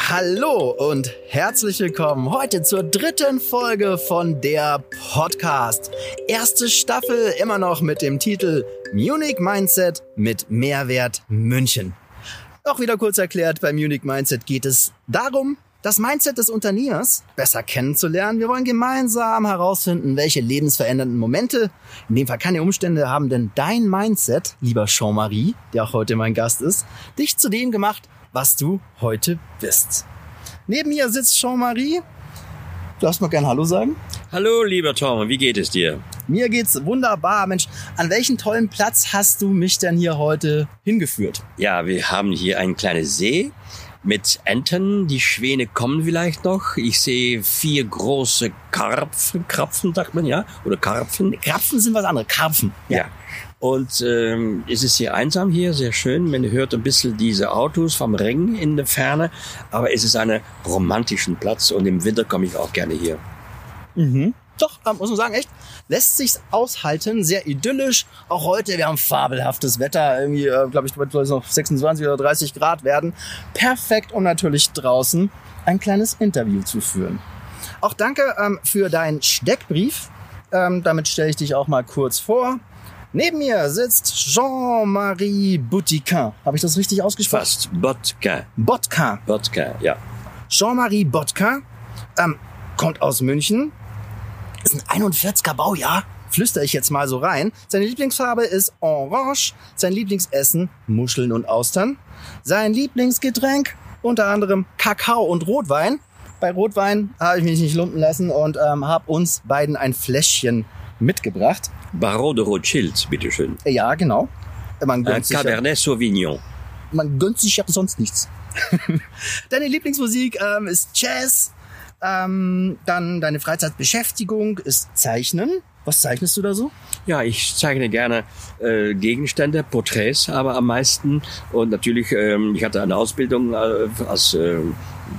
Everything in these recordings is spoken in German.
Hallo und herzlich willkommen heute zur dritten Folge von der Podcast. Erste Staffel immer noch mit dem Titel Munich Mindset mit Mehrwert München. Auch wieder kurz erklärt, bei Munich Mindset geht es darum, das Mindset des Unternehmers besser kennenzulernen. Wir wollen gemeinsam herausfinden, welche lebensverändernden Momente, in dem Fall keine Umstände, haben denn dein Mindset, lieber Jean-Marie, der auch heute mein Gast ist, dich zu dem gemacht, was du heute bist. Neben mir sitzt Jean-Marie. Du darfst mal gerne Hallo sagen. Hallo, lieber Tom, wie geht es dir? Mir geht's wunderbar. Mensch, an welchen tollen Platz hast du mich denn hier heute hingeführt? Ja, wir haben hier einen kleinen See mit Enten. Die Schwäne kommen vielleicht noch. Ich sehe vier große Karpfen, Krapfen, sagt man, ja? Oder Karpfen. Krapfen sind was anderes. Karpfen. Ja. Und ähm, es ist sehr einsam hier, sehr schön. Man hört ein bisschen diese Autos vom Ring in der Ferne, aber es ist ein romantischen Platz und im Winter komme ich auch gerne hier. Mhm. Doch, muss man sagen, echt, lässt sich's aushalten, sehr idyllisch. Auch heute, wir haben fabelhaftes Wetter, irgendwie, äh, glaube ich, wird es noch 26 oder 30 Grad werden. Perfekt, um natürlich draußen ein kleines Interview zu führen. Auch danke ähm, für deinen Steckbrief. Ähm, damit stelle ich dich auch mal kurz vor. Neben mir sitzt Jean-Marie Boutiquin. Habe ich das richtig ausgesprochen? Fast. Botka. Botka. Botka, ja. Jean-Marie Botka ähm, kommt aus München. Ist ein 41er Baujahr. Flüster ich jetzt mal so rein. Seine Lieblingsfarbe ist Orange. Sein Lieblingsessen Muscheln und Austern. Sein Lieblingsgetränk unter anderem Kakao und Rotwein. Bei Rotwein habe ich mich nicht lumpen lassen und ähm, habe uns beiden ein Fläschchen mitgebracht. Baron de Rothschild, bitteschön. Ja, genau. Man Ein gönnt, sich ja, Cabernet Sauvignon. man gönnt sich ja sonst nichts. deine Lieblingsmusik ähm, ist Jazz. Ähm, dann deine Freizeitbeschäftigung ist Zeichnen. Was zeichnest du da so? Ja, ich zeichne gerne äh, Gegenstände, Porträts, aber am meisten. Und natürlich, ähm, ich hatte eine Ausbildung äh, als äh,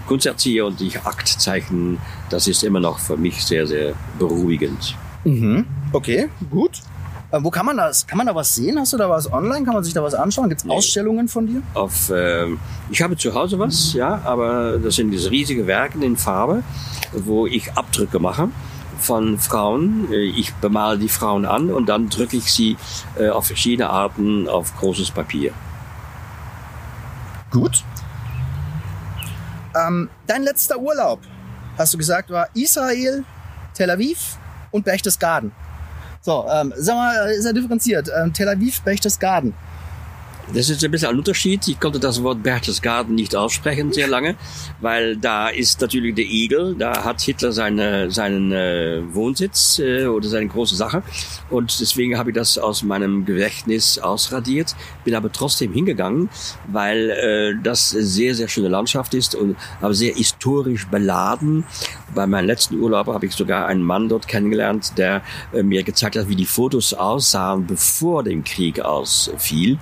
Kunsterzieher und ich Akt zeichnen. Das ist immer noch für mich sehr, sehr beruhigend. Mhm. Okay, gut. Äh, wo kann man das? Kann man da was sehen? Hast du da was online? Kann man sich da was anschauen? Gibt es. Ausstellungen von dir? Auf, ähm, ich habe zu Hause was, ja, aber das sind diese riesige Werke in Farbe, wo ich Abdrücke mache von Frauen. Äh, Ich bemale die Frauen an und dann drücke ich sie äh, auf verschiedene Arten auf großes Papier. Gut. Ähm, dein letzter Urlaub, hast du gesagt, war Israel, Tel Aviv und Berchtesgaden. So, ähm, sag mal, ist ja differenziert. Ähm, Tel Aviv, Berchtesgaden. Das ist ein bisschen ein Unterschied. Ich konnte das Wort Berchtesgaden nicht aussprechen sehr lange, weil da ist natürlich der Igel, da hat Hitler seine, seinen äh, Wohnsitz äh, oder seine große Sache und deswegen habe ich das aus meinem Gedächtnis ausradiert, bin aber trotzdem hingegangen, weil äh, das sehr, sehr schöne Landschaft ist und aber sehr historisch beladen. Bei meinem letzten Urlaub habe ich sogar einen Mann dort kennengelernt, der äh, mir gezeigt hat, wie die Fotos aussahen, bevor dem Krieg ausfiel.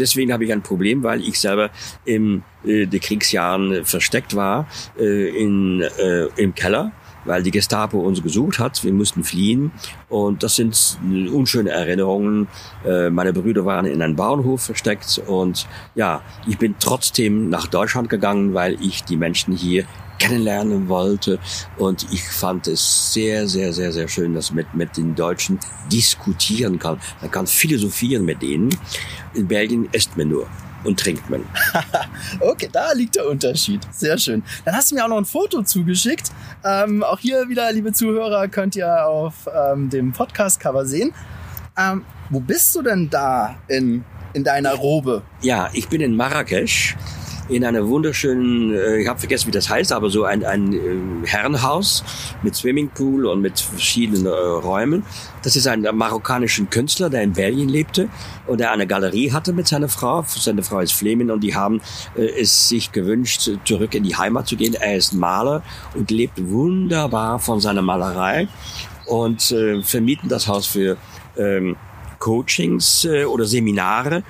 Deswegen habe ich ein Problem, weil ich selber im äh, die Kriegsjahren versteckt war äh, in, äh, im Keller weil die Gestapo uns gesucht hat. Wir mussten fliehen und das sind unschöne Erinnerungen. Äh, meine Brüder waren in einem Bauernhof versteckt und ja, ich bin trotzdem nach Deutschland gegangen, weil ich die Menschen hier kennenlernen wollte und ich fand es sehr, sehr, sehr, sehr schön, dass man mit, mit den Deutschen diskutieren kann. Man kann philosophieren mit denen. In Belgien isst man nur und trinkt man. Okay, da liegt der Unterschied. Sehr schön. Dann hast du mir auch noch ein Foto zugeschickt. Ähm, auch hier wieder, liebe Zuhörer, könnt ihr auf ähm, dem Podcast-Cover sehen. Ähm, wo bist du denn da in, in deiner Robe? Ja, ich bin in Marrakesch in einer wunderschönen, äh, ich habe vergessen, wie das heißt, aber so ein, ein äh, Herrenhaus mit Swimmingpool und mit verschiedenen äh, Räumen. Das ist ein marokkanischer Künstler, der in Belgien lebte und der eine Galerie hatte mit seiner Frau. Seine Frau ist Flemin und die haben äh, es sich gewünscht, zurück in die Heimat zu gehen. Er ist Maler und lebt wunderbar von seiner Malerei und äh, vermieten das Haus für ähm, Coachings äh, oder Seminare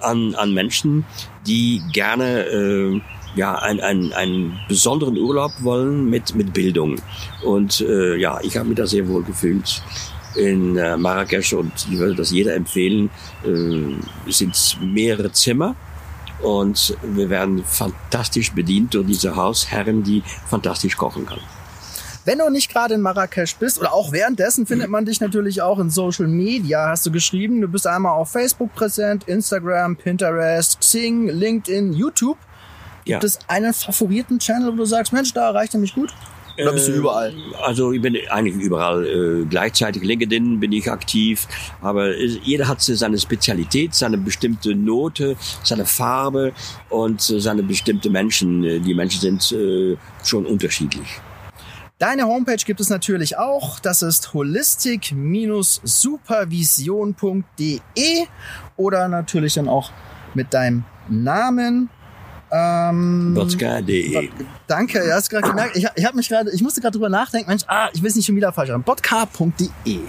an, an Menschen, die gerne äh, ja, ein, ein, einen besonderen Urlaub wollen mit, mit Bildung. Und äh, ja, ich habe mich da sehr wohl gefühlt in äh, Marrakesch und ich würde das jeder empfehlen. Äh, sind mehrere Zimmer und wir werden fantastisch bedient durch diese Hausherren, die fantastisch kochen kann. Wenn du nicht gerade in Marrakesch bist oder auch währenddessen findet man dich natürlich auch in Social Media, hast du geschrieben. Du bist einmal auf Facebook präsent, Instagram, Pinterest, Xing, LinkedIn, YouTube. Gibt Ja. es einen favoriten Channel, wo du sagst, Mensch, da erreicht er mich gut? Oder bist du Äh, überall? Also ich bin eigentlich überall äh, gleichzeitig. LinkedIn bin ich aktiv, aber jeder hat seine Spezialität, seine bestimmte Note, seine Farbe und seine bestimmte Menschen. Äh, Die Menschen sind schon unterschiedlich. Deine Homepage gibt es natürlich auch. Das ist holistic-supervision.de oder natürlich dann auch mit deinem Namen. Ähm, Botzka.de. Danke, ja, hast gerade gemerkt. Ich, ich habe mich gerade, ich musste gerade drüber nachdenken. Mensch, ah, ich will es nicht schon wieder falsch schreiben. Botka.de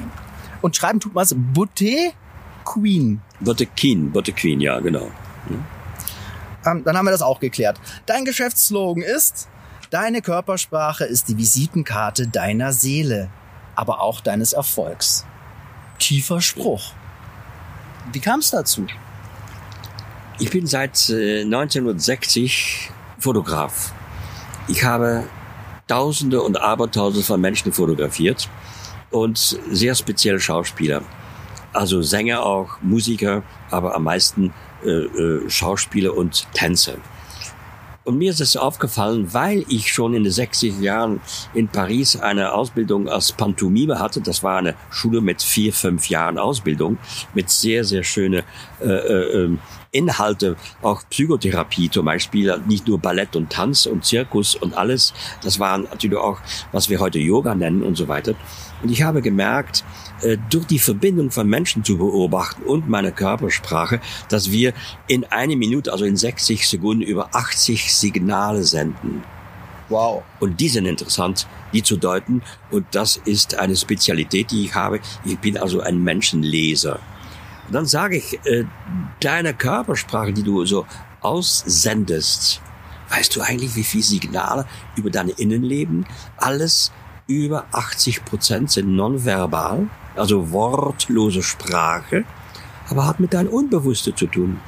und schreiben tut was Boutte Queen. Bottequin, Bottequin, ja, genau. Ähm, dann haben wir das auch geklärt. Dein Geschäftsslogan ist: Deine Körpersprache ist die Visitenkarte deiner Seele, aber auch deines Erfolgs. Tiefer Spruch. Wie kam es dazu? Ich bin seit äh, 1960 Fotograf. Ich habe Tausende und Abertausende von Menschen fotografiert und sehr speziell Schauspieler. Also Sänger auch, Musiker, aber am meisten äh, äh, Schauspieler und Tänzer. Und mir ist es aufgefallen, weil ich schon in den 60 Jahren in Paris eine Ausbildung als Pantomime hatte. Das war eine Schule mit vier, fünf Jahren Ausbildung, mit sehr, sehr schöne äh, äh, ähm, Inhalte, auch Psychotherapie zum Beispiel, nicht nur Ballett und Tanz und Zirkus und alles. Das waren natürlich auch, was wir heute Yoga nennen und so weiter. Und ich habe gemerkt, äh, durch die Verbindung von Menschen zu beobachten und meine Körpersprache, dass wir in eine Minute, also in 60 Sekunden, über 80 Signale senden. Wow. Und die sind interessant, die zu deuten. Und das ist eine Spezialität, die ich habe. Ich bin also ein Menschenleser. Dann sage ich, äh, deine Körpersprache, die du so aussendest, weißt du eigentlich, wie viele Signale über dein Innenleben? Alles über 80 Prozent sind nonverbal, also wortlose Sprache, aber hat mit deinem Unbewusste zu tun.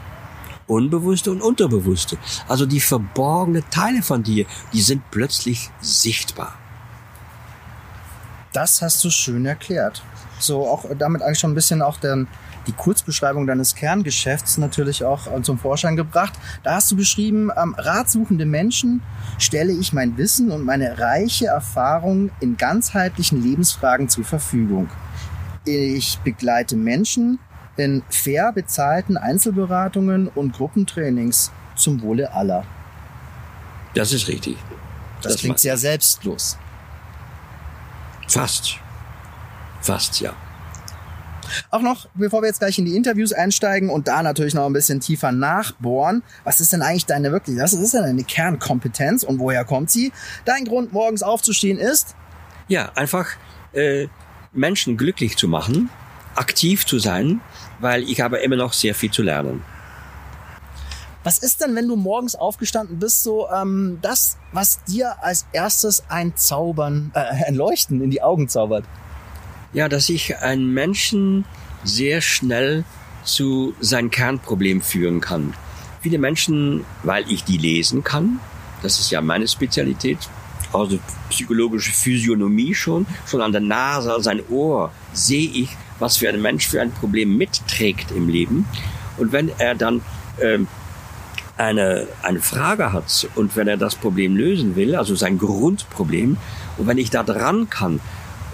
Unbewusste und Unterbewusste. Also die verborgenen Teile von dir, die sind plötzlich sichtbar. Das hast du schön erklärt. So auch damit eigentlich schon ein bisschen auch den, die Kurzbeschreibung deines Kerngeschäfts natürlich auch äh, zum Vorschein gebracht. Da hast du geschrieben, ähm, ratsuchende Menschen stelle ich mein Wissen und meine reiche Erfahrung in ganzheitlichen Lebensfragen zur Verfügung. Ich begleite Menschen in fair bezahlten Einzelberatungen und Gruppentrainings zum Wohle aller. Das ist richtig. Das, Das klingt sehr selbstlos. Fast. Fast, ja. Auch noch, bevor wir jetzt gleich in die Interviews einsteigen und da natürlich noch ein bisschen tiefer nachbohren, was ist denn eigentlich deine wirklich, was ist denn deine Kernkompetenz und woher kommt sie? Dein Grund, morgens aufzustehen ist, Ja, einfach äh, Menschen glücklich zu machen, aktiv zu sein, weil ich habe immer noch sehr viel zu lernen. was ist denn, wenn du morgens aufgestanden bist, so ähm, das, was dir als erstes ein Zaubern, äh, ein Leuchten in die Augen zaubert? Ja, dass ich einen Menschen sehr schnell zu sein Kernproblem führen kann. Viele Menschen, weil ich die lesen kann, das ist ja meine Spezialität, also psychologische Physiognomie schon, schon an der Nase, sein Ohr sehe ich, was für ein Mensch für ein Problem mitträgt im Leben. Und wenn er dann ähm, eine, eine Frage hat und wenn er das Problem lösen will, also sein Grundproblem, und wenn ich da dran kann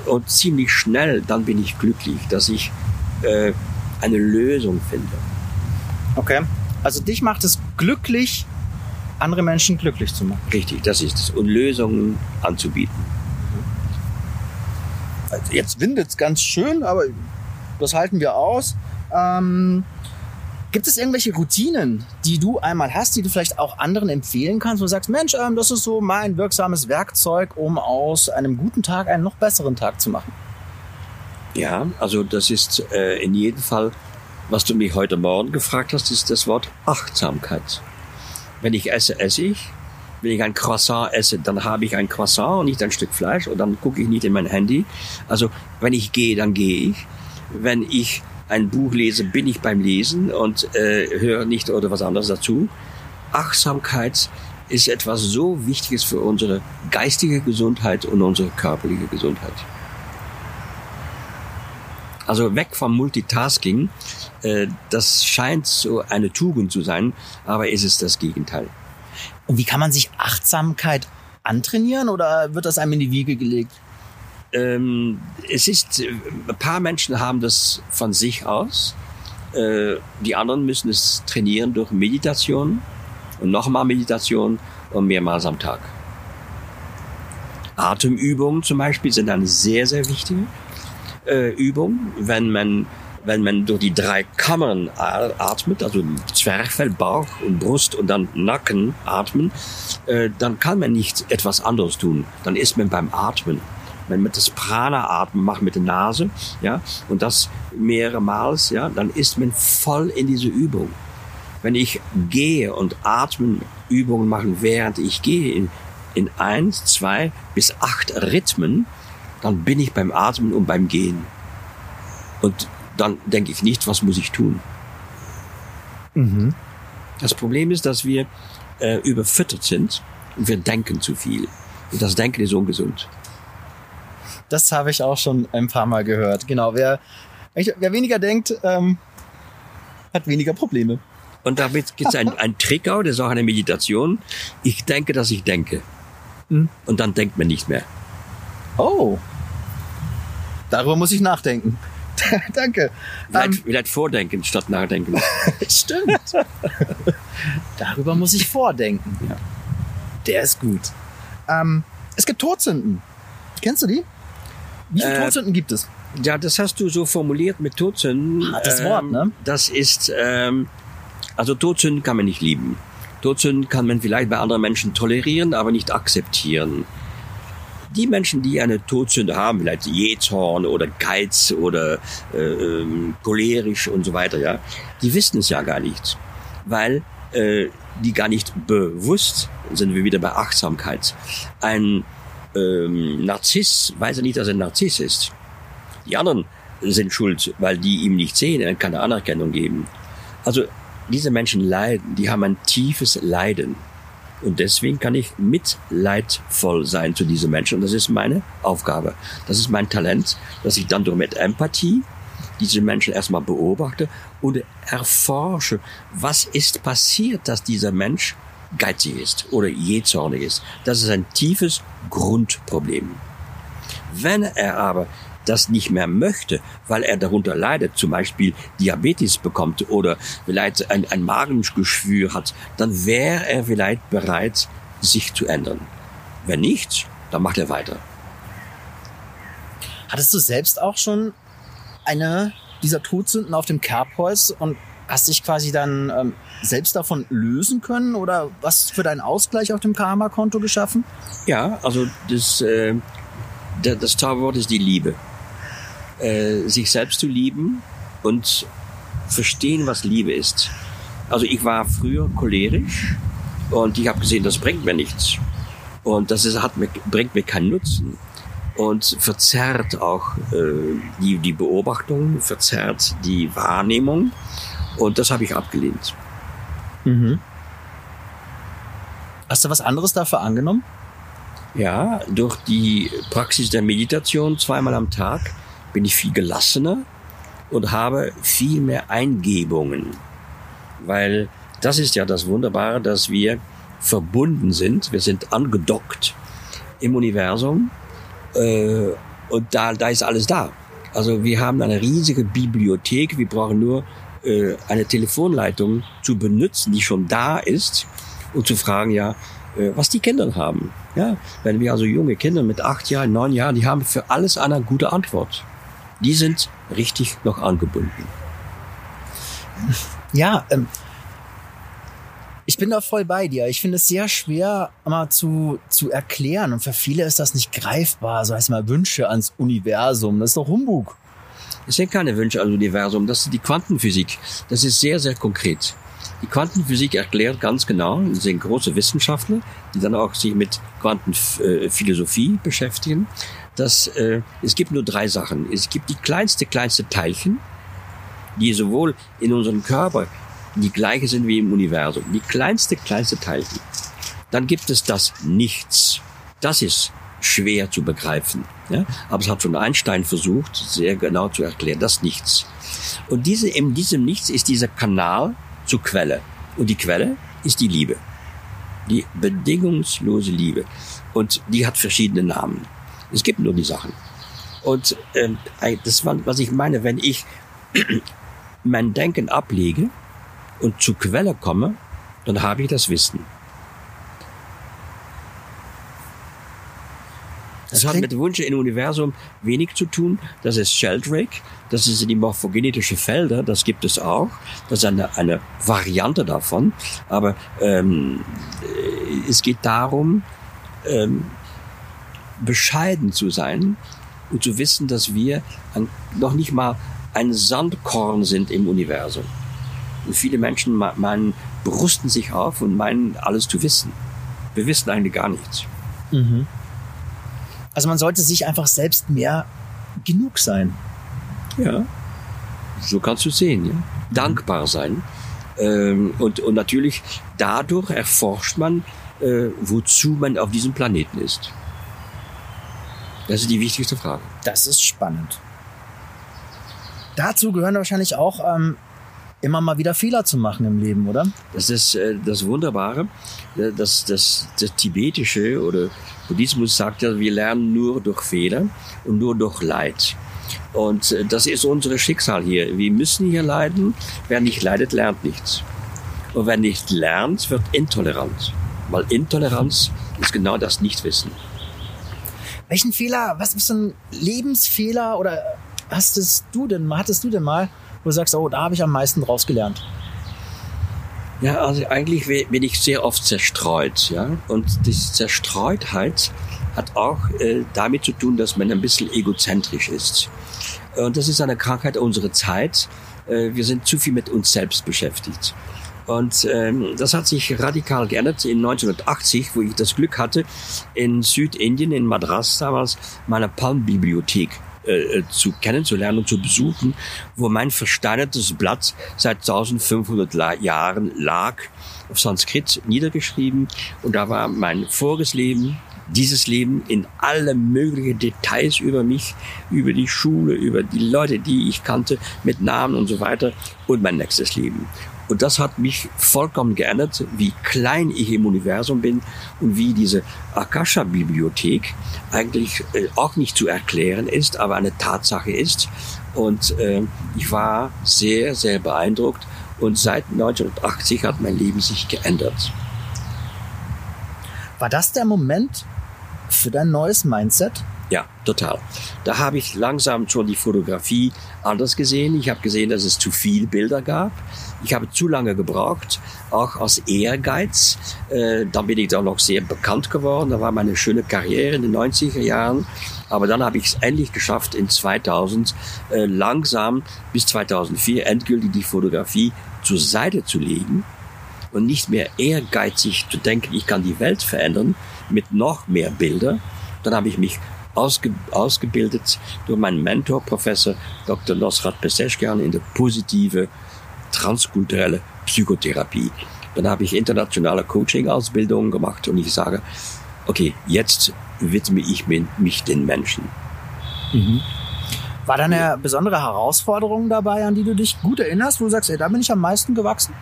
und ziemlich schnell, dann bin ich glücklich, dass ich äh, eine Lösung finde. Okay. Also dich macht es glücklich, andere Menschen glücklich zu machen. Richtig, das ist es. Und Lösungen anzubieten. Also jetzt windet's ganz schön, aber das halten wir aus. Ähm, gibt es irgendwelche Routinen, die du einmal hast, die du vielleicht auch anderen empfehlen kannst, wo du sagst, Mensch, ähm, das ist so mein wirksames Werkzeug, um aus einem guten Tag einen noch besseren Tag zu machen? Ja, also das ist äh, in jedem Fall, was du mich heute Morgen gefragt hast, ist das Wort Achtsamkeit. Wenn ich esse, esse ich. Wenn ich ein Croissant esse, dann habe ich ein Croissant und nicht ein Stück Fleisch und dann gucke ich nicht in mein Handy. Also wenn ich gehe, dann gehe ich. Wenn ich ein Buch lese, bin ich beim Lesen und äh, höre nicht oder was anderes dazu. Achtsamkeit ist etwas so Wichtiges für unsere geistige Gesundheit und unsere körperliche Gesundheit. Also weg vom Multitasking, äh, das scheint so eine Tugend zu sein, aber ist es das Gegenteil. Und wie kann man sich Achtsamkeit antrainieren oder wird das einem in die Wiege gelegt? Ähm, es ist, ein paar Menschen haben das von sich aus. Äh, die anderen müssen es trainieren durch Meditation und nochmal Meditation und mehrmals am Tag. Atemübungen zum Beispiel sind eine sehr, sehr wichtige äh, Übung, wenn man wenn man durch die drei Kammern atmet, also Zwerchfell, Bauch und Brust und dann Nacken atmen, äh, dann kann man nicht etwas anderes tun. Dann ist man beim Atmen. Wenn man das Prana-Atmen macht mit der Nase, ja, und das mehrere Mal, ja, dann ist man voll in diese Übung. Wenn ich gehe und atmen Übungen machen, während ich gehe, in, in eins, zwei bis acht Rhythmen, dann bin ich beim Atmen und beim Gehen. Und dann denke ich nicht, was muss ich tun. Mhm. Das Problem ist, dass wir äh, überfüttert sind und wir denken zu viel. Und das Denken ist ungesund. Das habe ich auch schon ein paar Mal gehört. Genau, wer, wer weniger denkt, ähm, hat weniger Probleme. Und damit gibt es einen, einen Trick auch, das ist auch eine Meditation. Ich denke, dass ich denke. Mhm. Und dann denkt man nicht mehr. Oh. Darüber muss ich nachdenken. Danke. Vielleicht, um, ähm, vielleicht vordenken statt nachdenken. Stimmt. Darüber muss ich vordenken. Ja. Der ist gut. Ähm, es gibt Todsünden. Kennst du die? Wie viele äh, Todsünden gibt es? Ja, das hast du so formuliert mit Todsünden. Hartes ähm, Wort, ne? Das ist, ähm, also Todsünden kann man nicht lieben. Todsünden kann man vielleicht bei anderen Menschen tolerieren, aber nicht akzeptieren die Menschen, die eine Todsünde haben, vielleicht Jähzorn oder Geiz oder äh, ähm, cholerisch und so weiter, ja, die wissen es ja gar nicht, weil äh, die gar nicht bewusst sind wir wieder bei Achtsamkeit. Ein ähm, Narziss weiß ja nicht, dass er ein Narziss ist. Die anderen sind schuld, weil die ihm nicht sehen, er keine Anerkennung geben. Also diese Menschen leiden, die haben ein tiefes Leiden. Und deswegen kann ich mitleidvoll sein zu diesen Menschen. Und das ist meine Aufgabe. Das ist mein Talent, dass ich dann durch mit Empathie diese Menschen erstmal beobachte und erforsche, was ist passiert, dass dieser Mensch geizig ist oder jähzornig ist. Das ist ein tiefes Grundproblem. Wenn er aber das nicht mehr möchte, weil er darunter leidet, zum Beispiel Diabetes bekommt oder vielleicht ein, ein Magengeschwür hat, dann wäre er vielleicht bereit, sich zu ändern. Wenn nicht, dann macht er weiter. Hattest du selbst auch schon eine dieser Todsünden auf dem Kerbholz und hast dich quasi dann ähm, selbst davon lösen können oder was für deinen Ausgleich auf dem Karma-Konto geschaffen? Ja, also das, äh, das Zauberwort ist die Liebe äh, sich selbst zu lieben und verstehen, was Liebe ist. Also ich war früher cholerisch und ich habe gesehen, das bringt mir nichts. Und das ist, hat mir, bringt mir keinen Nutzen. Und verzerrt auch äh, die, die Beobachtung, verzerrt die Wahrnehmung. Und das habe ich abgelehnt. Mhm. Hast du was anderes dafür angenommen? Ja, durch die Praxis der Meditation zweimal am Tag bin ich viel gelassener und habe viel mehr Eingebungen. Weil das ist ja das Wunderbare, dass wir verbunden sind, wir sind angedockt im Universum äh, und da, da ist alles da. Also wir haben eine riesige Bibliothek, wir brauchen nur äh, eine Telefonleitung zu benutzen, die schon da ist und zu fragen, ja, äh, was die Kinder haben. Ja, wenn wir also junge Kinder mit acht Jahren, neun Jahren, die haben für alles eine gute Antwort die sind richtig noch angebunden. Ja, ähm, ich bin da voll bei dir. Ich finde es sehr schwer, mal zu, zu erklären. Und für viele ist das nicht greifbar. So heißt mal Wünsche ans Universum. Das ist doch Humbug. Es sind keine Wünsche ans Universum. Das ist die Quantenphysik. Das ist sehr, sehr konkret. Die Quantenphysik erklärt ganz genau, das sind große Wissenschaftler, die dann auch sich mit Quantenphilosophie beschäftigen dass äh, es gibt nur drei Sachen. Es gibt die kleinste, kleinste Teilchen, die sowohl in unserem Körper die gleiche sind wie im Universum. Die kleinste, kleinste Teilchen. Dann gibt es das Nichts. Das ist schwer zu begreifen. Ja? Aber es hat schon Einstein versucht, sehr genau zu erklären, das Nichts. Und diese, in diesem Nichts ist dieser Kanal zur Quelle. Und die Quelle ist die Liebe. Die bedingungslose Liebe. Und die hat verschiedene Namen. Es gibt nur die Sachen. Und ähm, das war, was ich meine, wenn ich mein Denken ablege und zur Quelle komme, dann habe ich das Wissen. Das, das hat mit Wunsch im Universum wenig zu tun. Das ist Sheldrake. Das sind die morphogenetische Felder. Das gibt es auch. Das ist eine, eine Variante davon. Aber ähm, es geht darum, ähm, bescheiden zu sein und zu wissen, dass wir ein, noch nicht mal ein Sandkorn sind im Universum. Und viele Menschen meinen, berusten sich auf und meinen, alles zu wissen. Wir wissen eigentlich gar nichts. Mhm. Also man sollte sich einfach selbst mehr genug sein. Ja, so kannst du sehen. Ja? Dankbar sein. Ähm, und, und natürlich dadurch erforscht man, äh, wozu man auf diesem Planeten ist. Das ist die wichtigste Frage. Das ist spannend. Dazu gehören wahrscheinlich auch ähm, immer mal wieder Fehler zu machen im Leben, oder? Das ist äh, das Wunderbare. Äh, das, das, das Tibetische oder Buddhismus sagt ja, wir lernen nur durch Fehler und nur durch Leid. Und äh, das ist unser Schicksal hier. Wir müssen hier leiden. Wer nicht leidet, lernt nichts. Und wer nicht lernt, wird intolerant. Weil Intoleranz ist genau das Nichtwissen. Welchen Fehler, was ist ein Lebensfehler oder hast du denn, hattest du denn mal, wo du sagst, oh, da habe ich am meisten draus gelernt? Ja, also eigentlich bin ich sehr oft zerstreut, ja. Und diese Zerstreutheit hat auch äh, damit zu tun, dass man ein bisschen egozentrisch ist. Und das ist eine Krankheit unserer Zeit. Äh, wir sind zu viel mit uns selbst beschäftigt. Und ähm, das hat sich radikal geändert in 1980, wo ich das Glück hatte, in Südindien, in Madras damals, meine Palmbibliothek äh, zu kennenzulernen und zu besuchen, wo mein versteinertes Blatt seit 1500 La Jahren lag, auf Sanskrit niedergeschrieben. Und da war mein voriges Leben, dieses Leben in alle möglichen Details über mich, über die Schule, über die Leute, die ich kannte, mit Namen und so weiter und mein nächstes Leben. Und das hat mich vollkommen geändert, wie klein ich im Universum bin und wie diese Akasha-Bibliothek eigentlich äh, auch nicht zu erklären ist, aber eine Tatsache ist. Und äh, ich war sehr, sehr beeindruckt. Und seit 1980 hat mein Leben sich geändert. War das der Moment für dein neues Mindset? Ja, total. Da habe ich langsam schon die Fotografie anders gesehen. Ich habe gesehen, dass es zu viel Bilder gab. Ich habe zu lange gebraucht, auch aus Ehrgeiz. Äh, dann bin ich da noch sehr bekannt geworden. Da war meine schöne Karriere in den 90er Jahren. Aber dann habe ich es endlich geschafft, in 2000 äh, langsam bis 2004 endgültig die Fotografie zur Seite zu legen und nicht mehr ehrgeizig zu denken, ich kann die Welt verändern mit noch mehr Bilder. Dann habe ich mich ausge, ausgebildet durch meinen Mentor, Professor Dr. Nosrat Peseschkian in der positive transkulturelle Psychotherapie. Dann habe ich internationale Coaching-Ausbildungen gemacht und ich sage, okay, jetzt widme ich mich den Menschen. Mhm. War da eine besondere Herausforderung dabei, an die du dich gut erinnerst, wo du sagst, ey, da bin ich am meisten gewachsen?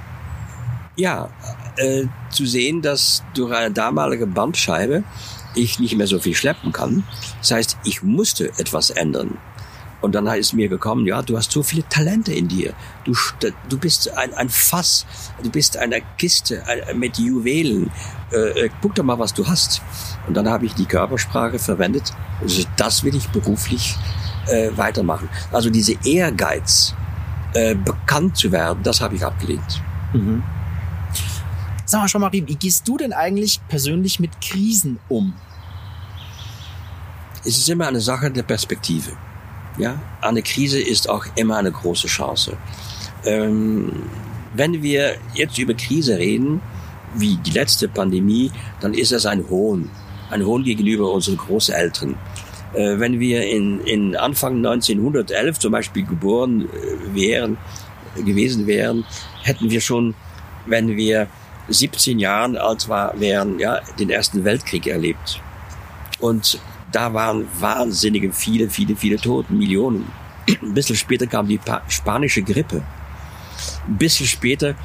Ja, äh, zu sehen, dass durch eine damalige Bandscheibe ich nicht mehr so viel schleppen kann. Das heißt, ich musste etwas ändern. Und dann ist mir gekommen, ja, du hast so viele Talente in dir. Du, du bist ein, ein Fass, du bist eine Kiste mit Juwelen. Äh, äh, guck doch mal, was du hast. Und dann habe ich die Körpersprache verwendet. Also das will ich beruflich äh, weitermachen. Also diese Ehrgeiz, äh, bekannt zu werden, das habe ich abgelehnt. Mhm. Sag mal schon mal, wie gehst du denn eigentlich persönlich mit Krisen um? Es ist immer eine Sache der Perspektive. Ja, eine Krise ist auch immer eine große Chance. Ähm, wenn wir jetzt über Krise reden, wie die letzte Pandemie, dann ist das ein Hohn. Ein Hohn gegenüber unseren Großeltern. Äh, wenn wir in, in Anfang 1911 zum Beispiel geboren äh, wären, gewesen wären, hätten wir schon, wenn wir 17 Jahren alt war, wären, ja, den Ersten Weltkrieg erlebt. Und da waren wahnsinnige viele, viele, viele Toten, Millionen. Ein bisschen später kam die spanische Grippe. Ein bisschen später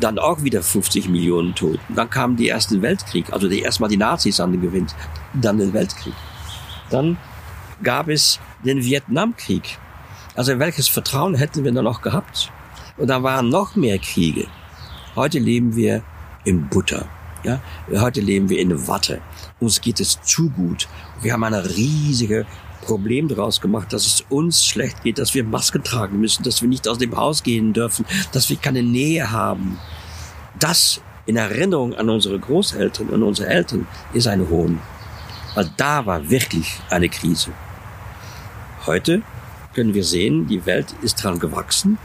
dann auch wieder 50 Millionen Toten. Dann kam die Erste Weltkrieg, also die, erstmal die Nazis an den Gewinn, dann den Weltkrieg. Dann gab es den Vietnamkrieg. Also welches Vertrauen hätten wir da noch gehabt? Und da waren noch mehr Kriege. Heute leben wir in Butter. Ja, heute leben wir in Watte. Uns geht es zu gut. Wir haben ein riesiges Problem daraus gemacht, dass es uns schlecht geht, dass wir Masken tragen müssen, dass wir nicht aus dem Haus gehen dürfen, dass wir keine Nähe haben. Das in Erinnerung an unsere Großeltern und unsere Eltern ist ein Hohn. Weil da war wirklich eine Krise. Heute können wir sehen, die Welt ist dran gewachsen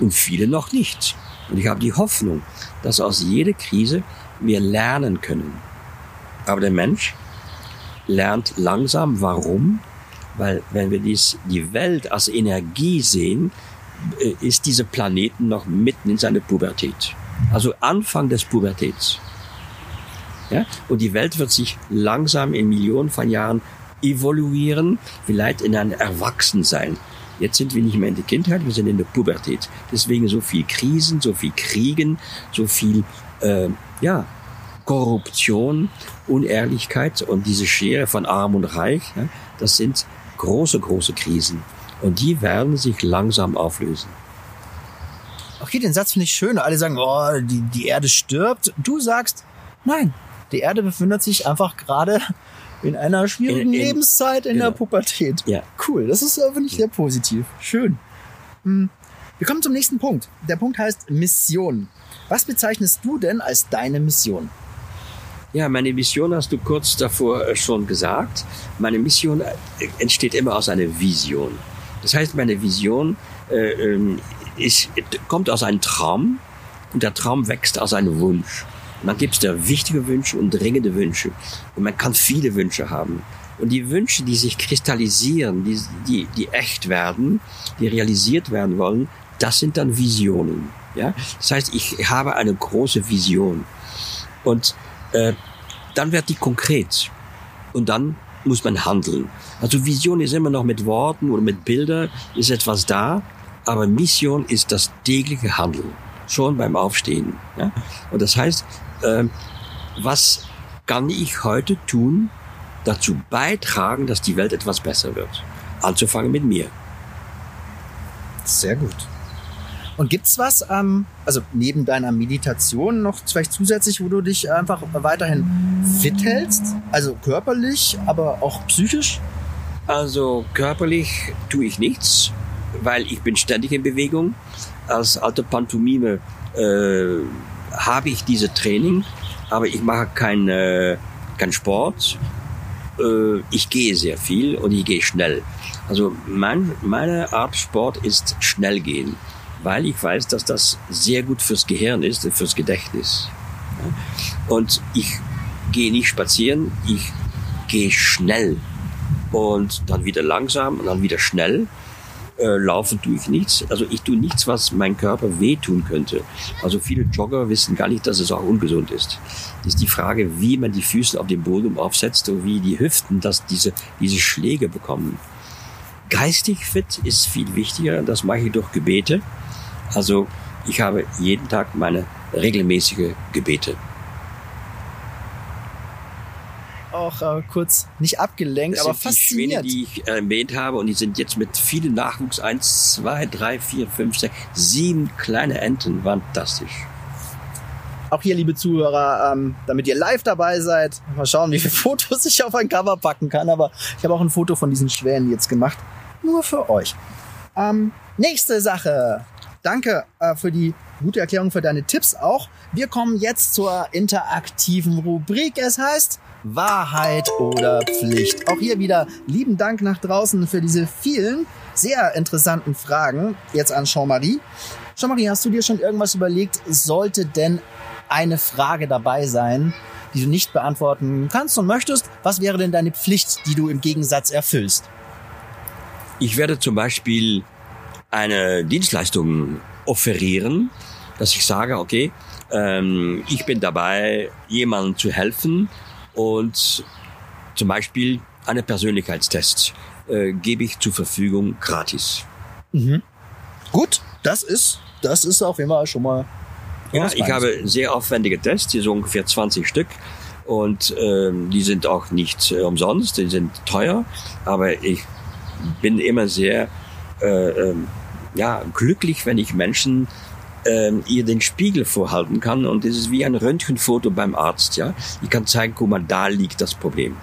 und viele noch nicht. Und ich habe die Hoffnung, dass aus jeder Krise wir lernen können. Aber der Mensch lernt langsam. Warum? Weil wenn wir dies, die Welt als Energie sehen, äh, ist dieser Planeten noch mitten in seiner Pubertät. Also Anfang des Pubertäts. Ja? Und die Welt wird sich langsam in Millionen von Jahren evoluieren, vielleicht in ein Erwachsensein. Jetzt sind wir nicht mehr in der Kindheit, wir sind in der Pubertät. Deswegen so viel Krisen, so viel Kriegen, so viel äh, ja, Korruption, Unehrlichkeit und diese Schere von Arm und Reich. Ja, das sind große, große Krisen. Und die werden sich langsam auflösen. Okay, den Satz finde ich schön. Alle sagen, oh, die, die Erde stirbt. Du sagst, nein, die Erde befindet sich einfach gerade in einer schwierigen in, in, Lebenszeit in genau. der Pubertät. Ja. Cool, das ist, äh, finde ich, sehr positiv. Schön. Hm. Wir kommen zum nächsten Punkt. Der Punkt heißt Mission. Was bezeichnest du denn als deine Mission? Ja, meine Mission hast du kurz davor äh, schon gesagt. Meine Mission äh, entsteht immer aus einer Vision. Das heißt, meine Vision äh, ähm, ist, kommt aus einem Traum und der Traum wächst aus einem Wunsch. Und dann gibt es da wichtige Wünsche und dringende Wünsche. Und man kann viele Wünsche haben. Und die Wünsche, die sich kristallisieren, die, die, die echt werden, die realisiert werden wollen, das sind dann Visionen. Ja? Das heißt, ich habe eine große Vision. Und äh, dann wird die konkret. Und dann muss man handeln. Also Vision ist immer noch mit Worten oder mit Bildern, ist etwas da, aber Mission ist das tägliche Handeln. Schon beim Aufstehen. Ja? Und das heißt, äh, was kann ich heute tun, dazu beitragen, dass die Welt etwas besser wird? Anzufangen mit mir. Sehr gut. Und gibt's was, ähm, also neben deiner Meditation noch vielleicht zusätzlich, wo du dich einfach weiterhin fit hältst? Also körperlich, aber auch psychisch? Also körperlich tue ich nichts, weil ich bin ständig in Bewegung. Als alte Pantomime äh, habe ich diese Training, aber ich mache kein, äh, kein Sport. Äh, ich gehe sehr viel und ich gehe schnell. Also mein, meine Art Sport ist schnell gehen weil ich weiß, dass das sehr gut fürs Gehirn ist und fürs Gedächtnis. Und ich gehe nicht spazieren, ich gehe schnell und dann wieder langsam und dann wieder schnell. Äh, laufen tue ich nichts. Also ich tue nichts, was mein Körper wehtun könnte. Also viele Jogger wissen gar nicht, dass es auch ungesund ist. Das ist die Frage, wie man die Füße auf den Boden aufsetzt und wie die Hüften dass diese, diese Schläge bekommen. Geistig fit ist viel wichtiger. Das mache ich durch Gebete. Also ich habe jeden Tag meine regelmäßige Gebete. Auch äh, kurz nicht abgelenkt, das aber sind fasziniert. Die Schwäne, die ich erwähnt habe, und die sind jetzt mit vielen Nachwuchs. Eins, zwei, drei, vier, fünf, sechs, sieben kleine Enten. Fantastisch. Auch hier, liebe Zuhörer, ähm, damit ihr live dabei seid, mal schauen, wie viele Fotos ich auf ein Cover packen kann. Aber ich habe auch ein Foto von diesen Schwänen jetzt gemacht. Nur für euch. Ähm, nächste Sache. Danke äh, für die gute Erklärung, für deine Tipps auch. Wir kommen jetzt zur interaktiven Rubrik. Es heißt Wahrheit oder Pflicht. Auch hier wieder lieben Dank nach draußen für diese vielen sehr interessanten Fragen. Jetzt an Jean-Marie. Jean-Marie, hast du dir schon irgendwas überlegt? Sollte denn eine Frage dabei sein, die du nicht beantworten kannst und möchtest? Was wäre denn deine Pflicht, die du im Gegensatz erfüllst? Ich werde zum Beispiel eine Dienstleistung offerieren, dass ich sage, okay, ähm, ich bin dabei, jemandem zu helfen und zum Beispiel einen Persönlichkeitstest äh, gebe ich zur Verfügung gratis. Mhm. Gut, das ist, das ist auf jeden Fall schon mal. Ja, ich habe sehr aufwendige Tests, hier so ungefähr 20 Stück. Und ähm, die sind auch nicht äh, umsonst, die sind teuer, aber ich bin immer sehr äh, ähm, ja, glücklich, wenn ich Menschen ähm, ihr den Spiegel vorhalten kann und es ist wie ein Röntgenfoto beim Arzt. Ja, ich kann zeigen, guck mal, da liegt das Problem.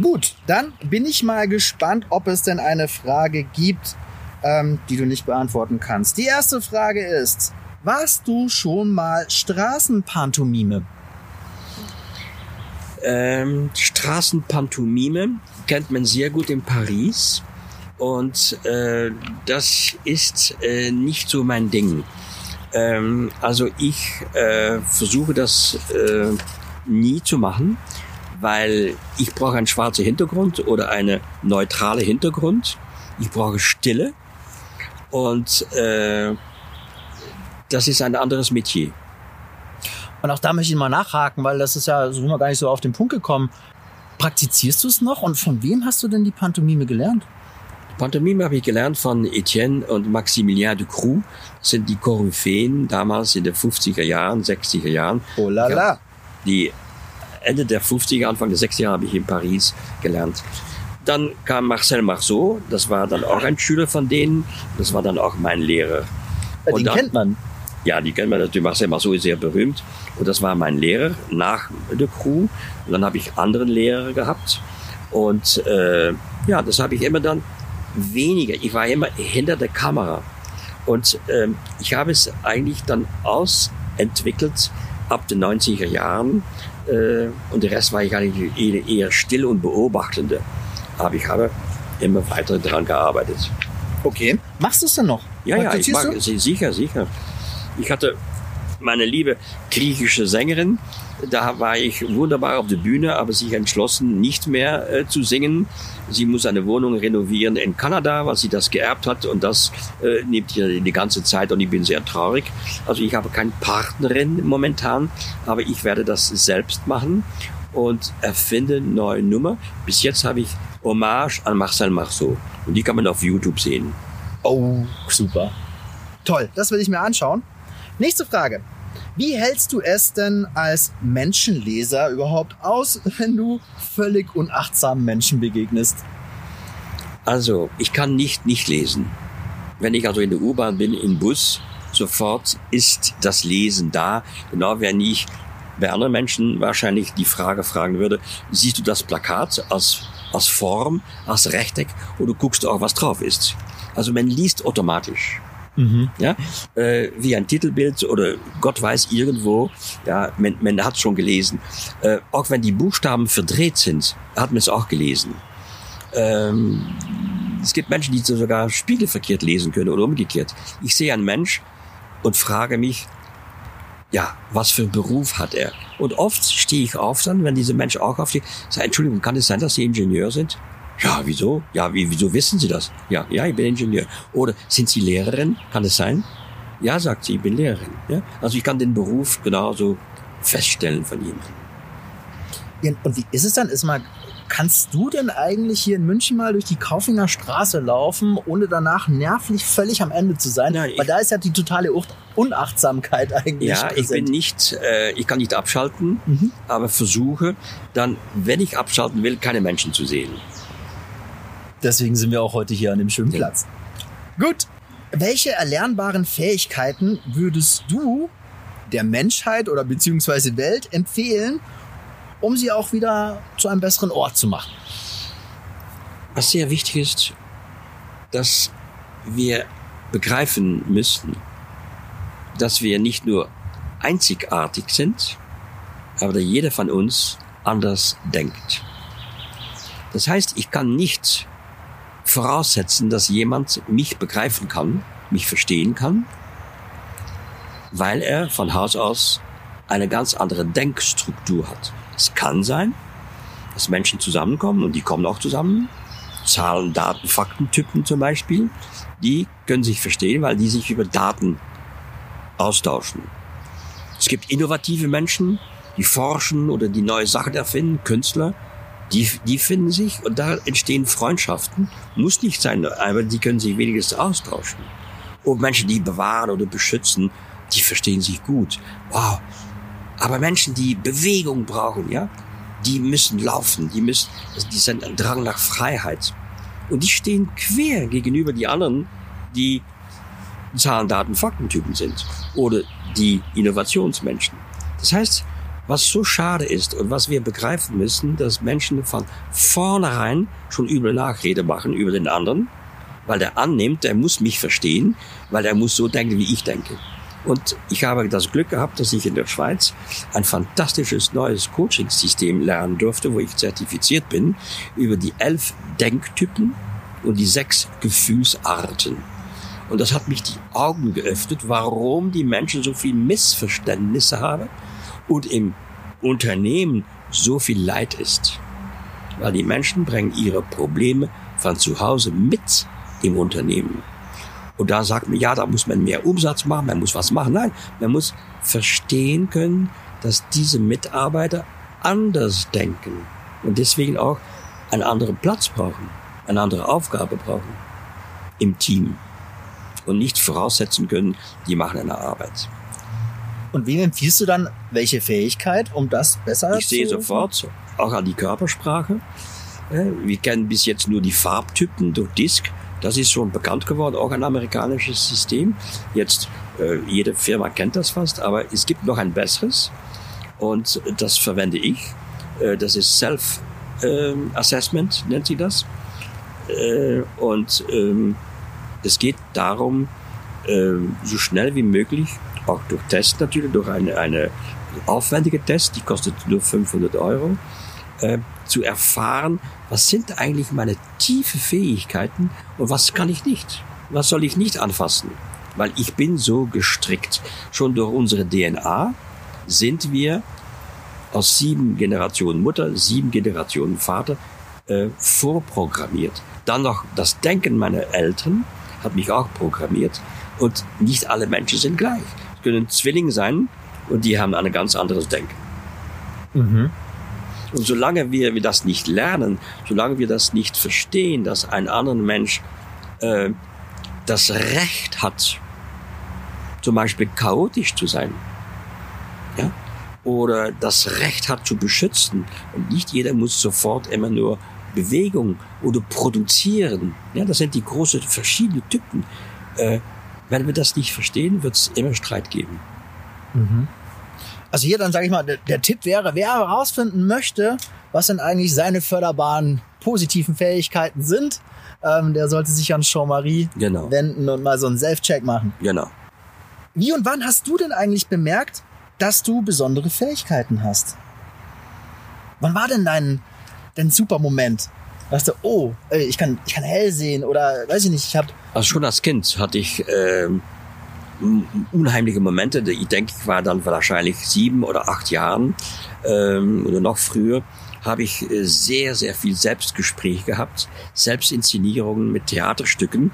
Gut, dann bin ich mal gespannt, ob es denn eine Frage gibt, ähm, die du nicht beantworten kannst. Die erste Frage ist, warst du schon mal Straßenpantomime? Ähm, Straßenpantomime kennt man sehr gut in Paris und äh, das ist äh, nicht so mein Ding. Ähm, also ich äh, versuche das äh, nie zu machen, weil ich brauche einen schwarzen Hintergrund oder eine neutrale Hintergrund. Ich brauche Stille und äh, das ist ein anderes Metier. Und auch da möchte ich mal nachhaken, weil das ist ja, so sind wir gar nicht so auf den Punkt gekommen. Praktizierst du es noch und von wem hast du denn die Pantomime gelernt? Pantomime habe ich gelernt von Etienne und Maximilien de Crou. Das sind die Koryphäen damals in den 50er Jahren, 60er Jahren. Oh la la. Die Ende der 50er, Anfang der 60er Jahre habe ich in Paris gelernt. Dann kam Marcel Marceau, das war dann auch ein Schüler von denen, das war dann auch mein Lehrer. Ja, den dann, kennt man. Ja, die kennt man natürlich. Marcel Marceau ist sehr berühmt. Und das war mein Lehrer nach der Crew. Und dann habe ich anderen Lehrer gehabt. Und äh, ja, das habe ich immer dann weniger. Ich war immer hinter der Kamera. Und äh, ich habe es eigentlich dann ausentwickelt ab den 90er Jahren. Äh, und der Rest war ich eigentlich eher, eher still und beobachtende. Aber ich habe immer weiter daran gearbeitet. Okay. Machst du es denn noch? Ja, ja, ich mag, du? sicher, sicher. Ich hatte meine liebe griechische Sängerin, da war ich wunderbar auf der Bühne, aber sich entschlossen, nicht mehr äh, zu singen. Sie muss eine Wohnung renovieren in Kanada, weil sie das geerbt hat und das äh, nimmt ihr die ganze Zeit und ich bin sehr traurig. Also ich habe keine Partnerin momentan, aber ich werde das selbst machen und erfinde neue Nummer. Bis jetzt habe ich Hommage an Marcel Marceau und die kann man auf YouTube sehen. Oh, super. Toll, das will ich mir anschauen. Nächste Frage. Wie hältst du es denn als Menschenleser überhaupt aus, wenn du völlig unachtsamen Menschen begegnest? Also, ich kann nicht nicht lesen. Wenn ich also in der U-Bahn bin, im Bus, sofort ist das Lesen da. Genau, wenn ich bei anderen Menschen wahrscheinlich die Frage fragen würde, siehst du das Plakat als, als Form, als Rechteck oder guckst du auch, was drauf ist? Also man liest automatisch. Ja, äh, wie ein Titelbild oder Gott weiß irgendwo, ja, man, man hat schon gelesen. Äh, auch wenn die Buchstaben verdreht sind, hat man es auch gelesen. Ähm, es gibt Menschen, die sogar spiegelverkehrt lesen können oder umgekehrt. Ich sehe einen Mensch und frage mich, ja, was für einen Beruf hat er? Und oft stehe ich auf dann, wenn diese Mensch auch aufsteht, sage, Entschuldigung, kann es sein, dass Sie Ingenieur sind? Ja, wieso? Ja, wie, wieso wissen Sie das? Ja, ja, ich bin Ingenieur. Oder sind Sie Lehrerin? Kann es sein? Ja, sagt sie, ich bin Lehrerin. Ja? Also ich kann den Beruf genauso feststellen von ihm. Ja, und wie ist es dann? Ist mal, kannst du denn eigentlich hier in München mal durch die Kaufinger Straße laufen, ohne danach nervlich völlig am Ende zu sein? Nein, ich- Weil da ist ja die totale Unachtsamkeit eigentlich Ja, ich präsent. bin nicht, äh, ich kann nicht abschalten, Mhm. aber versuche dann, wenn ich abschalten will, keine Menschen zu sehen. Deswegen sind wir auch heute hier an dem schönen Platz. Gut. Welche erlernbaren Fähigkeiten würdest du der Menschheit oder beziehungsweise Welt empfehlen, um sie auch wieder zu einem besseren Ort zu machen? Was sehr wichtig ist, dass wir begreifen müssen, dass wir nicht nur einzigartig sind, aber dass jeder von uns anders denkt. Das heißt, ich kann nicht voraussetzen, dass jemand mich begreifen kann, mich verstehen kann, weil er von Haus aus eine ganz andere Denkstruktur hat. Es kann sein, dass Menschen zusammenkommen und die kommen auch zusammen, Zahlen, Daten, Faktentypen zum Beispiel, die können sich verstehen, weil die sich über Daten austauschen. Es gibt innovative Menschen, die forschen oder die neue Sachen erfinden, Künstler, die, die finden sich und da entstehen Freundschaften. Muss nicht sein, aber die können sich wenigstens austauschen. Und Menschen, die bewahren oder beschützen, die verstehen sich gut. Wow. Aber Menschen, die Bewegung brauchen, ja, die müssen laufen, die müssen, die sind ein Drang nach Freiheit. Und die stehen quer gegenüber die anderen, die Zahlen, Daten, Faktentypen sind. Oder die Innovationsmenschen. Das heißt, was so schade ist und was wir begreifen müssen, dass Menschen von vornherein schon üble Nachrede machen über den anderen, weil der annimmt, der muss mich verstehen, weil er muss so denken, wie ich denke. Und ich habe das Glück gehabt, dass ich in der Schweiz ein fantastisches neues Coaching-System lernen durfte, wo ich zertifiziert bin, über die elf Denktypen und die sechs Gefühlsarten. Und das hat mich die Augen geöffnet, warum die Menschen so viel Missverständnisse haben und im Unternehmen so viel Leid ist. Weil die Menschen bringen ihre Probleme von zu Hause mit im Unternehmen. Und da sagt man, ja, da muss man mehr Umsatz machen, man muss was machen. Nein, man muss verstehen können, dass diese Mitarbeiter anders denken und deswegen auch einen anderen Platz brauchen, eine andere Aufgabe brauchen im Team und nicht voraussetzen können, die machen eine Arbeit. Und wem empfiehlst du dann welche Fähigkeit, um das besser ich zu... Ich sehe sofort, auch an die Körpersprache. Wir kennen bis jetzt nur die Farbtypen durch Disk. Das ist schon bekannt geworden, auch ein amerikanisches System. Jetzt, äh, jede Firma kennt das fast, aber es gibt noch ein besseres. Und das verwende ich. Äh, das ist Self-Assessment, nennt sie das. Äh, und ähm, es geht darum, äh, so schnell wie möglich, auch durch Test natürlich, durch eine, eine aufwendige Test, die kostet nur 500 Euro, äh, zu erfahren, was sind eigentlich meine tiefe Fähigkeiten und was kann ich nicht? Was soll ich nicht anfassen? Weil ich bin so gestrickt. Schon durch unsere DNA sind wir aus sieben Generationen Mutter, sieben Generationen Vater äh, vorprogrammiert. Dann noch das Denken meiner Eltern, hat mich auch programmiert. Und nicht alle Menschen sind gleich. Können Zwillinge sein und die haben ein ganz anderes Denken. Mhm. Und solange wir, wir das nicht lernen, solange wir das nicht verstehen, dass ein anderer Mensch äh, das Recht hat, zum Beispiel chaotisch zu sein, ja, oder das Recht hat zu beschützen. Und nicht jeder muss sofort immer nur Bewegung oder produzieren. Ja, das sind die großen verschiedenen Typen. Äh, wenn wir das nicht verstehen, wird es immer Streit geben. Mhm. Also hier dann sage ich mal, der, der, Tipp wäre, wer herausfinden möchte, was denn eigentlich seine förderbaren positiven Fähigkeiten sind, ähm, der sollte sich an Jean-Marie genau. wenden und mal so einen Self-Check machen. Genau. Wie und wann hast du denn eigentlich bemerkt, dass du besondere Fähigkeiten hast? Wann war denn dein, dein super Moment? Weißt du, oh, ich kann, ich kann hell sehen oder weiß ich nicht, ich habe. Also schon als Kind hatte ich äh, unheimliche Momente. Ich denke, ich war dann wahrscheinlich sieben oder acht Jahren ähm, oder noch früher habe ich äh, sehr, sehr viel Selbstgespräch gehabt, Selbstinszenierungen mit Theaterstücken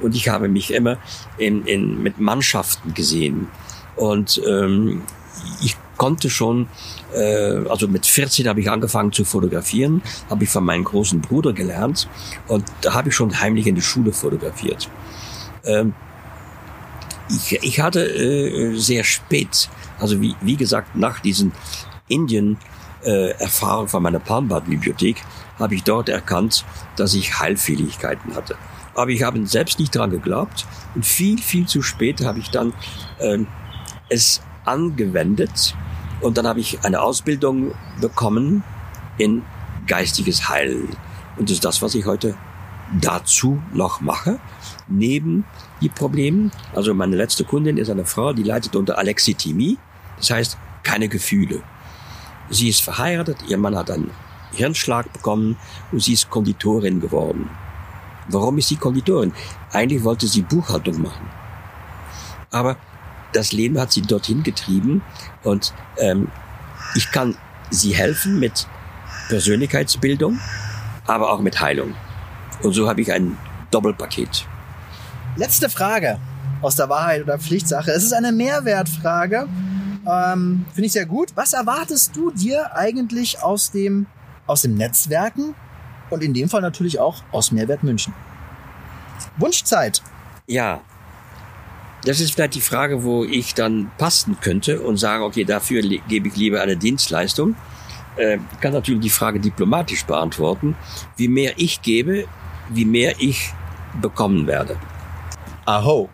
und ich habe mich immer in, in, mit Mannschaften gesehen. Und ähm, ich konnte schon, also mit 14 habe ich angefangen zu fotografieren, habe ich von meinem großen Bruder gelernt und da habe ich schon heimlich in die Schule fotografiert. Ähm, ich, ich hatte äh, sehr spät, also wie, wie gesagt, nach diesen Indien äh, von meiner Palmbad-Bibliothek habe ich dort erkannt, dass ich Heilfähigkeiten hatte. Aber ich habe selbst nicht dran geglaubt und viel, viel zu spät habe ich dann äh, es angewendet und dann habe ich eine Ausbildung bekommen in geistiges Heilen. Und das ist das, was ich heute dazu noch mache, neben die Problemen. Also meine letzte Kundin ist eine Frau, die leidet unter Alexithymie, das heißt keine Gefühle. Sie ist verheiratet, ihr Mann hat einen Hirnschlag bekommen und sie ist Konditorin geworden. Warum ist sie Konditorin? Eigentlich wollte sie Buchhaltung machen. Aber das Leben hat sie dorthin getrieben und ähm, ich kann sie helfen mit Persönlichkeitsbildung, aber auch mit Heilung. Und so habe ich ein Doppelpaket. Letzte Frage aus der Wahrheit oder Pflichtsache. Es ist eine Mehrwertfrage. Ähm, Finde ich sehr gut. Was erwartest du dir eigentlich aus dem, aus dem Netzwerken und in dem Fall natürlich auch aus Mehrwert München? Wunschzeit. Ja, das ist vielleicht die Frage, wo ich dann passen könnte und sagen, okay, dafür gebe ich lieber eine Dienstleistung. Äh, ich kann natürlich die Frage diplomatisch beantworten. Wie mehr ich gebe, wie mehr ich bekommen werde. Aho,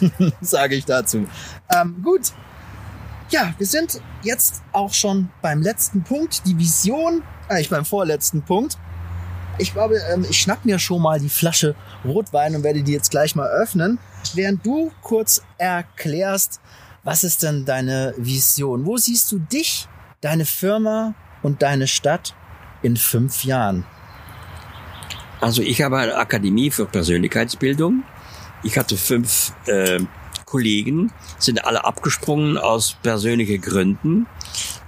sage ich dazu. Ähm, gut. Ja, wir sind jetzt auch schon beim letzten Punkt, die Vision, eigentlich beim vorletzten Punkt. Ich glaube, ähm, ich schnapp mir schon mal die Flasche Rotwein und werde die jetzt gleich mal öffnen, während du kurz erklärst, was ist denn deine Vision? Wo siehst du dich, deine Firma und deine Stadt in fünf Jahren? Also ich habe eine Akademie für Persönlichkeitsbildung. Ich hatte fünf äh, Kollegen, sind alle abgesprungen aus persönlichen Gründen.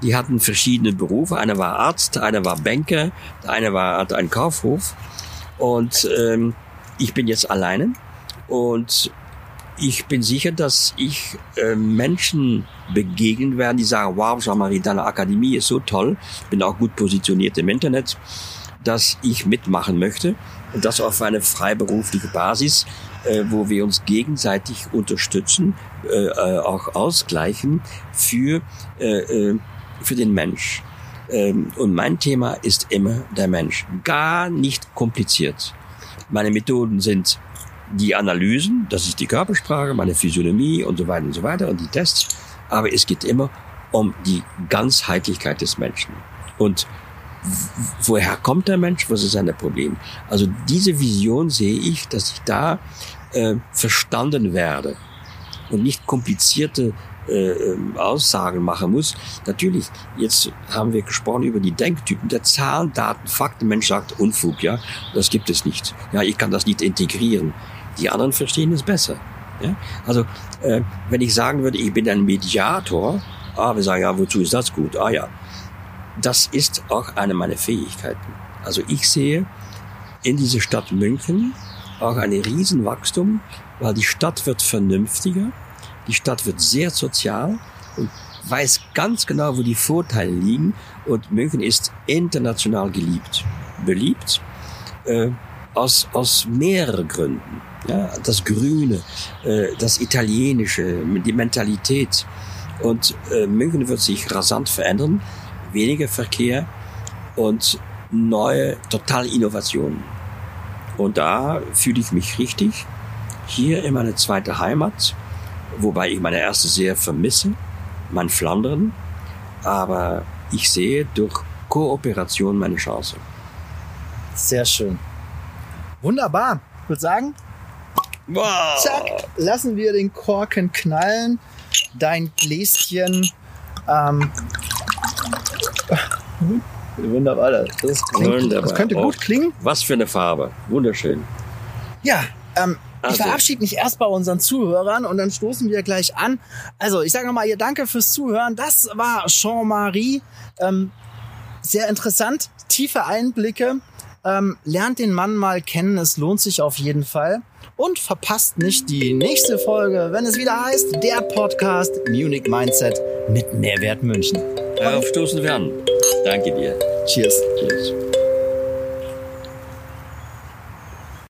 Die hatten verschiedene Berufe. Einer war Arzt, einer war Banker, der eine war, hatte einen Kaufhof. Und ähm, ich bin jetzt alleine. Und ich bin sicher, dass ich äh, Menschen begegnen werde, die sagen, wow, Jean-Marie, deine Akademie ist so toll. Bin auch gut positioniert im Internet, dass ich mitmachen möchte. Und das auf eine freiberufliche Basis, äh, wo wir uns gegenseitig unterstützen, äh, äh auch ausgleichen für, äh, äh, für den Mensch. Ähm, und mein Thema ist immer der Mensch. Gar nicht kompliziert. Meine Methoden sind die Analysen, das ist die Körpersprache, meine Physiognomie und so weiter und so weiter und die Tests. Aber es geht immer um die Ganzheitlichkeit des Menschen. Und woher kommt der Mensch? Was ist sein Problem? Also diese Vision sehe ich, dass ich da äh, verstanden werde und nicht komplizierte äh, ähm, Aussagen machen muss. Natürlich, jetzt haben wir gesprochen über die Denktypen der Zahlen, Daten, Fakten. Mensch sagt Unfug, ja, das gibt es nicht. Ja, ich kann das nicht integrieren. Die anderen verstehen es besser. Ja? Also, äh, wenn ich sagen würde, ich bin ein Mediator, ah, wir sagen, ja, wozu ist das gut? Ah ja, das ist auch eine meiner Fähigkeiten. Also ich sehe in dieser Stadt München auch ein Riesenwachstum, weil die Stadt wird vernünftiger, die Stadt wird sehr sozial und weiß ganz genau, wo die Vorteile liegen und München ist international geliebt, beliebt, äh, aus, aus mehreren Gründen. Ja, das Grüne, äh, das Italienische, die Mentalität. Und äh, München wird sich rasant verändern, weniger Verkehr und neue, total Innovationen. Und da fühle ich mich richtig. Hier in meine zweite Heimat, wobei ich meine erste sehr vermisse, mein Flandern. Aber ich sehe durch Kooperation meine Chance. Sehr schön. Wunderbar. Ich würde sagen, wow. zack, lassen wir den Korken knallen. Dein Gläschen. Ähm, Wunderbar. Das, klingt, Wunderbar. das könnte gut klingen. Was für eine Farbe. Wunderschön. Ja, ähm, also. ich verabschiede mich erst bei unseren Zuhörern und dann stoßen wir gleich an. Also, ich sage nochmal hier danke fürs Zuhören. Das war Jean-Marie. Ähm, sehr interessant, tiefe Einblicke. Ähm, lernt den Mann mal kennen, es lohnt sich auf jeden Fall. Und verpasst nicht die nächste Folge, wenn es wieder heißt, der Podcast Munich Mindset mit Mehrwert München. Darauf stoßen wir an. Danke dir. Cheers. Cheers.